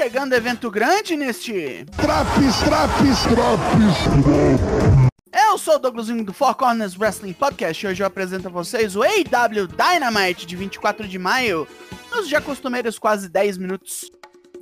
chegando evento grande neste. Traps, traps, traps. Eu sou o Douglasinho do Four Corners Wrestling Podcast e hoje eu apresento a vocês o AW Dynamite de 24 de maio, nos já costumeiros quase 10 minutos.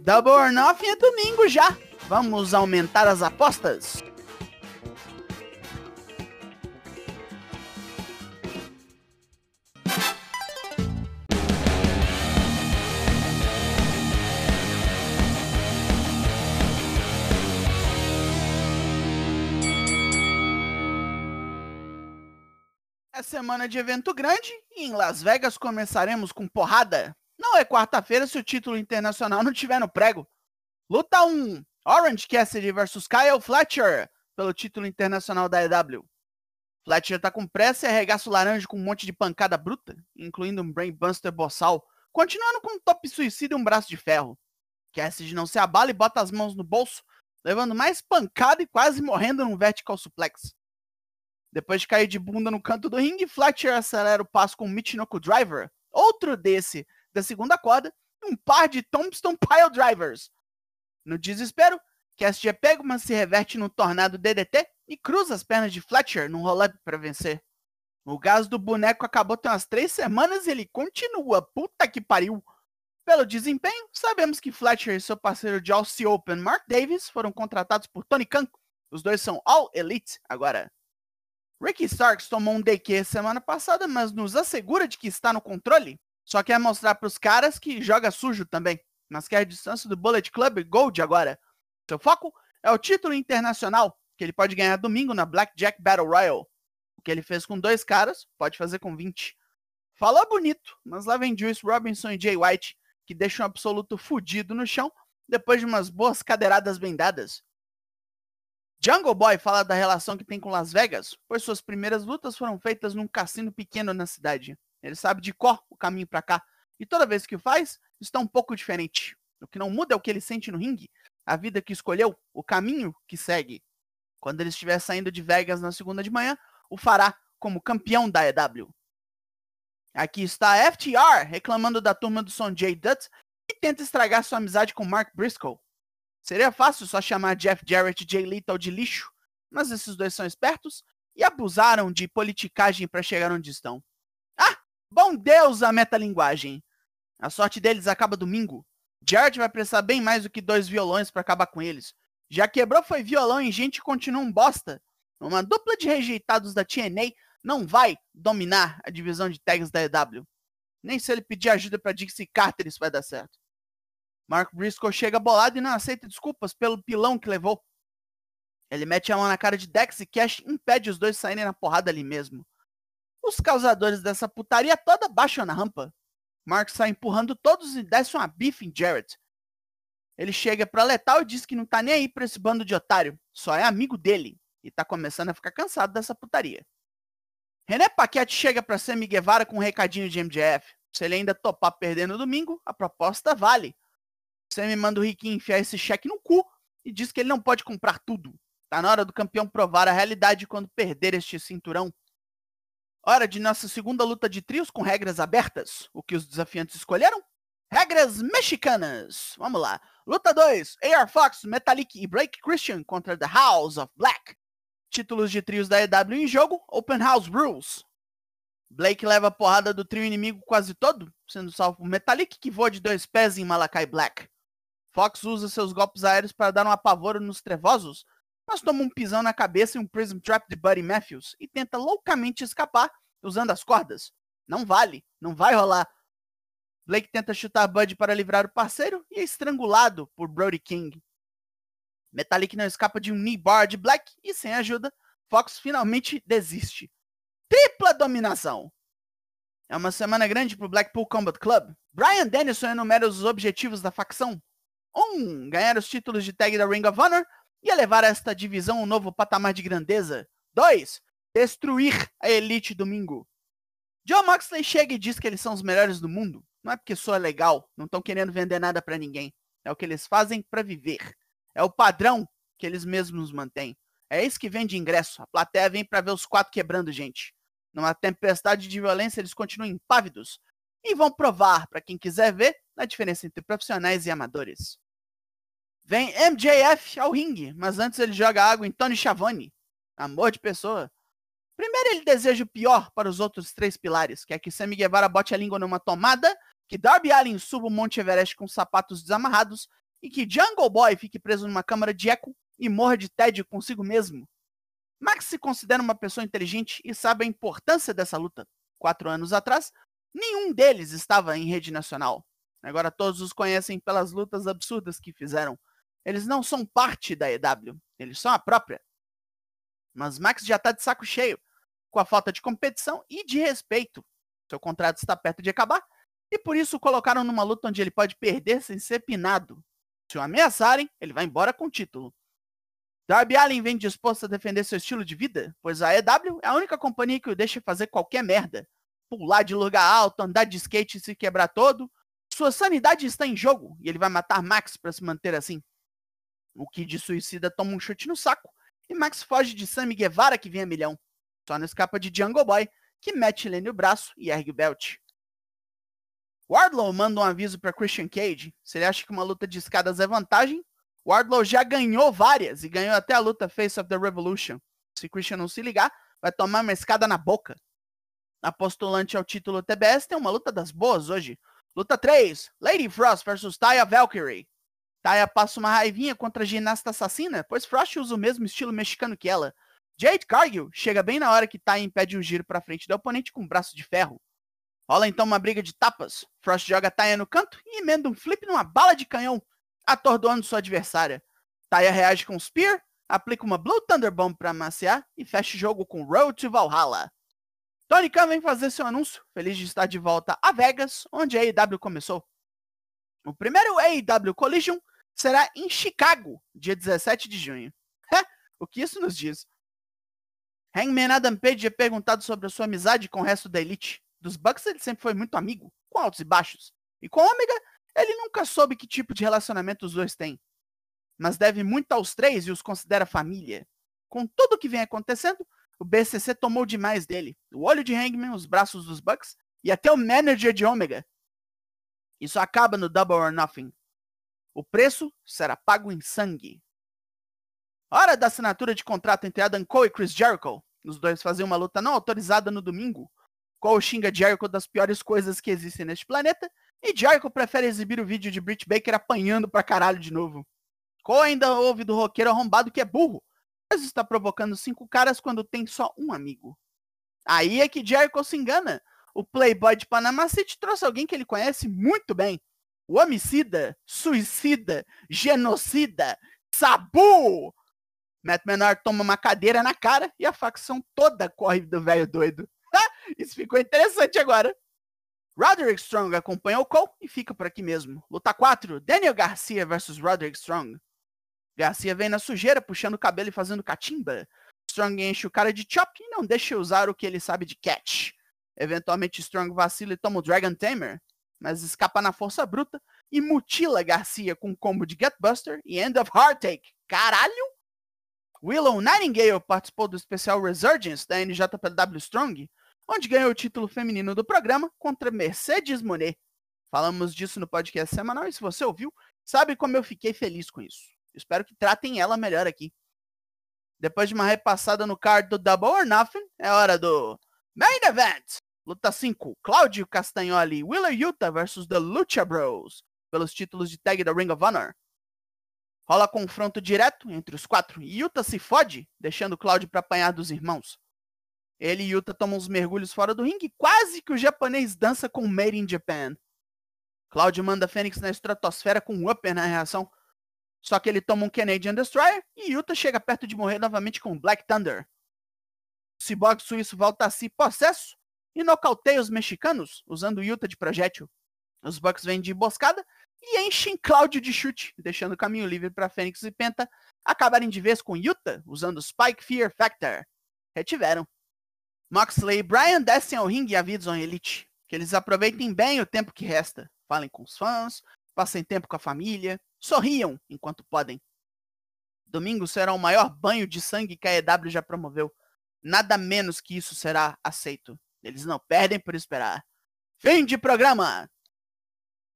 Double or Nothing é domingo já. Vamos aumentar as apostas? É semana de evento grande e em Las Vegas começaremos com porrada. Não é quarta-feira se o título internacional não tiver no prego. Luta 1: Orange Cassidy vs Kyle Fletcher pelo título internacional da EW. Fletcher tá com pressa e arregaça o laranja com um monte de pancada bruta, incluindo um brainbuster boçal, continuando com um top suicida e um braço de ferro. Cassidy não se abala e bota as mãos no bolso, levando mais pancada e quase morrendo num vertical suplex. Depois de cair de bunda no canto do ringue, Fletcher acelera o passo com um Michinoku Driver, outro desse da segunda corda, e um par de Tombstone Pile Drivers. No desespero, Cassidy é pego, mas se reverte no tornado DDT e cruza as pernas de Fletcher num roll-up para vencer. O gás do boneco acabou tem umas três semanas e ele continua. Puta que pariu! Pelo desempenho, sabemos que Fletcher e seu parceiro de Aussie Open, Mark Davis, foram contratados por Tony Khan. Os dois são All Elite agora. Ricky Starks tomou um DQ semana passada, mas nos assegura de que está no controle. Só quer mostrar para os caras que joga sujo também, mas quer a distância do Bullet Club Gold agora. Seu foco é o título internacional, que ele pode ganhar domingo na Blackjack Battle Royal. O que ele fez com dois caras, pode fazer com 20. Falou bonito, mas lá vem Juice Robinson e Jay White, que deixam um absoluto fudido no chão depois de umas boas cadeiradas bem dadas. Jungle Boy fala da relação que tem com Las Vegas, pois suas primeiras lutas foram feitas num cassino pequeno na cidade. Ele sabe de cor o caminho para cá, e toda vez que o faz, está um pouco diferente. O que não muda é o que ele sente no ringue, a vida que escolheu, o caminho que segue. Quando ele estiver saindo de Vegas na segunda de manhã, o fará como campeão da EW. Aqui está FTR reclamando da turma do Sonjay Dutt e tenta estragar sua amizade com Mark Briscoe. Seria fácil só chamar Jeff Jarrett e Jay Lethal de lixo, mas esses dois são espertos e abusaram de politicagem para chegar onde estão. Ah, bom Deus a metalinguagem! A sorte deles acaba domingo. Jarrett vai precisar bem mais do que dois violões para acabar com eles. Já quebrou foi violão e gente continua um bosta. Uma dupla de rejeitados da TNA não vai dominar a divisão de tags da EW. Nem se ele pedir ajuda para Dixie Carter isso vai dar certo. Mark Briscoe chega bolado e não aceita desculpas pelo pilão que levou. Ele mete a mão na cara de Dex e Cash impede os dois saírem na porrada ali mesmo. Os causadores dessa putaria toda baixam na rampa. Mark sai empurrando todos e desce uma bife em Jarrett. Ele chega pra Letal e diz que não tá nem aí pra esse bando de otário, só é amigo dele, e tá começando a ficar cansado dessa putaria. René Paquete chega pra Sammy Guevara com um recadinho de MJF. Se ele ainda topar perder no domingo, a proposta vale. Sammy manda o Riquinho enfiar esse cheque no cu e diz que ele não pode comprar tudo. Tá na hora do campeão provar a realidade quando perder este cinturão. Hora de nossa segunda luta de trios com regras abertas. O que os desafiantes escolheram? Regras mexicanas. Vamos lá. Luta 2. AR Fox, Metallic e Blake Christian contra The House of Black. Títulos de trios da EW em jogo. Open House Rules. Blake leva a porrada do trio inimigo quase todo, sendo salvo por Metallic que voa de dois pés em Malakai Black. Fox usa seus golpes aéreos para dar um apavoro nos trevosos, mas toma um pisão na cabeça e um Prism Trap de Buddy Matthews e tenta loucamente escapar usando as cordas. Não vale, não vai rolar. Blake tenta chutar Bud para livrar o parceiro e é estrangulado por Brody King. Metallic não escapa de um knee bar de Black e sem ajuda, Fox finalmente desiste. Tripla dominação! É uma semana grande para o Blackpool Combat Club. Brian Dennison enumera os objetivos da facção. 1. Um, ganhar os títulos de tag da Ring of Honor e elevar esta divisão a um novo patamar de grandeza. 2. Destruir a Elite domingo. John Moxley chega e diz que eles são os melhores do mundo. Não é porque soa legal, não estão querendo vender nada para ninguém. É o que eles fazem para viver. É o padrão que eles mesmos mantêm. É isso que vende ingresso. A plateia vem para ver os quatro quebrando gente. Numa tempestade de violência, eles continuam impávidos e vão provar para quem quiser ver a diferença entre profissionais e amadores. Vem MJF ao ringue, mas antes ele joga água em Tony Schiavone. Amor de pessoa. Primeiro ele deseja o pior para os outros três pilares, que é que Sammy Guevara bote a língua numa tomada, que Darby Allin suba o Monte Everest com sapatos desamarrados e que Jungle Boy fique preso numa câmara de eco e morra de tédio consigo mesmo. Max se considera uma pessoa inteligente e sabe a importância dessa luta. Quatro anos atrás, nenhum deles estava em rede nacional. Agora todos os conhecem pelas lutas absurdas que fizeram. Eles não são parte da EW, eles são a própria. Mas Max já tá de saco cheio, com a falta de competição e de respeito. Seu contrato está perto de acabar, e por isso o colocaram numa luta onde ele pode perder sem ser pinado. Se o ameaçarem, ele vai embora com o título. Darby Allin vem disposto a defender seu estilo de vida, pois a EW é a única companhia que o deixa fazer qualquer merda. Pular de lugar alto, andar de skate e se quebrar todo. Sua sanidade está em jogo e ele vai matar Max para se manter assim. O Kid Suicida toma um chute no saco e Max foge de Sammy Guevara que vem a milhão. Só não escapa de Jungle Boy, que mete ele no braço e ergue o belt. Wardlow manda um aviso para Christian Cage. Se ele acha que uma luta de escadas é vantagem, Wardlow já ganhou várias e ganhou até a luta Face of the Revolution. Se Christian não se ligar, vai tomar uma escada na boca. A postulante ao título TBS tem uma luta das boas hoje. Luta 3, Lady Frost versus Taya Valkyrie. Taya passa uma raivinha contra a ginasta assassina, pois Frost usa o mesmo estilo mexicano que ela. Jade Cargill chega bem na hora que Taya impede um giro para frente do oponente com um braço de ferro. Rola então uma briga de tapas. Frost joga Taya no canto e emenda um flip numa bala de canhão, atordoando sua adversária. Taya reage com um Spear, aplica uma Blue Thunder Bomb para amaciar e fecha o jogo com Road to Valhalla. Tony Khan vem fazer seu anúncio, feliz de estar de volta a Vegas, onde a AEW começou. O primeiro AEW Collision será em Chicago, dia 17 de junho. o que isso nos diz? Hangman Adam Page é perguntado sobre a sua amizade com o resto da Elite. Dos Bucks ele sempre foi muito amigo, com altos e baixos. E com Omega, ele nunca soube que tipo de relacionamento os dois têm. Mas deve muito aos três e os considera família. Com tudo o que vem acontecendo, o BCC tomou demais dele. O olho de Hangman, os braços dos Bucks e até o manager de Omega. Isso acaba no Double or Nothing. O preço será pago em sangue. Hora da assinatura de contrato entre Adam Cole e Chris Jericho. Os dois faziam uma luta não autorizada no domingo. Cole xinga Jericho das piores coisas que existem neste planeta. E Jericho prefere exibir o vídeo de Britt Baker apanhando pra caralho de novo. Cole ainda ouve do roqueiro arrombado que é burro. Está provocando cinco caras quando tem só um amigo. Aí é que Jericho se engana. O playboy de Panama City trouxe alguém que ele conhece muito bem o homicida, suicida, genocida, Sabu! Matt Menor toma uma cadeira na cara e a facção toda corre do velho doido. Isso ficou interessante agora. Roderick Strong acompanha o Cole e fica por aqui mesmo. Luta 4, Daniel Garcia versus Roderick Strong. Garcia vem na sujeira, puxando o cabelo e fazendo catimba. Strong enche o cara de chop e não deixa usar o que ele sabe de catch. Eventualmente Strong vacila e toma o Dragon Tamer mas escapa na força bruta e mutila Garcia com um combo de Gutbuster e End of Heartache. Caralho! Willow Nightingale participou do especial Resurgence da NJPW Strong, onde ganhou o título feminino do programa contra Mercedes Monet. Falamos disso no podcast semanal e se você ouviu, sabe como eu fiquei feliz com isso. Espero que tratem ela melhor aqui. Depois de uma repassada no card do Double or Nothing, é hora do Main Event! Luta 5, Claudio Castagnoli Willer Yuta versus The Lucha Bros, pelos títulos de tag da Ring of Honor. Rola confronto direto entre os quatro e Yuta se fode, deixando Claudio para apanhar dos irmãos. Ele e Yuta tomam uns mergulhos fora do ringue, quase que o japonês dança com Made in Japan. Claudio manda Fênix na estratosfera com um upper na reação. Só que ele toma um Canadian Destroyer e Yuta chega perto de morrer novamente com Black Thunder. O Cyborg suíço volta a si possesso e nocauteia os mexicanos usando Yuta de projétil. Os Bucks vêm de emboscada e enchem Cláudio de chute, deixando o caminho livre para Fênix e Penta acabarem de vez com Yuta usando Spike Fear Factor. Retiveram. Moxley e Brian descem ao ringue e avisam a Elite que eles aproveitem bem o tempo que resta. Falem com os fãs, passem tempo com a família, sorriam enquanto podem. Domingo será o maior banho de sangue que a EW já promoveu. Nada menos que isso será aceito. Eles não perdem por esperar. Fim de programa!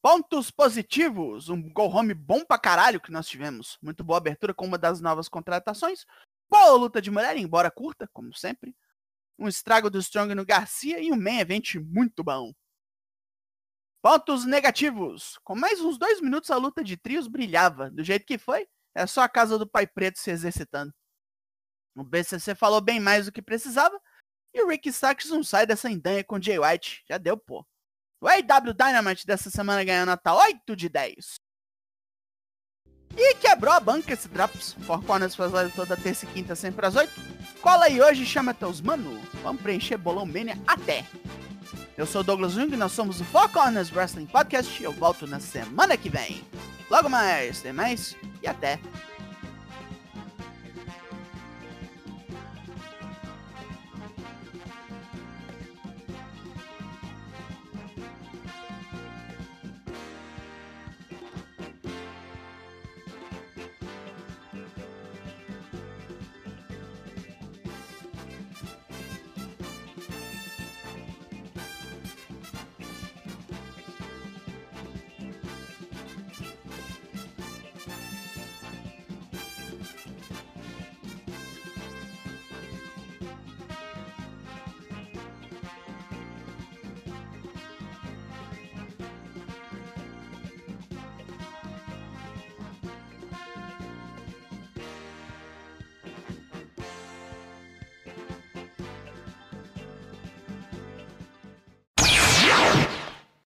Pontos positivos, um go home bom pra caralho que nós tivemos. Muito boa abertura com uma das novas contratações. Boa luta de mulher, embora curta, como sempre. Um estrago do Strong no Garcia e um main event muito bom. Pontos negativos. Com mais uns dois minutos a luta de trios brilhava. Do jeito que foi, é só a casa do Pai Preto se exercitando. O BCC falou bem mais do que precisava. E o Rick Starks não sai dessa endanha com Jay White. Já deu, pô. O AW Dynamite dessa semana ganhou nota 8 de 10. E quebrou a banca esse Drops. Four Corners faz live toda terça e quinta, sempre às 8. Cola aí hoje e chama teus mano. Vamos preencher Bolão Mania até. Eu sou o Douglas Jung e nós somos o Four Corners Wrestling Podcast. Eu volto na semana que vem. Logo mais, tem mais e até.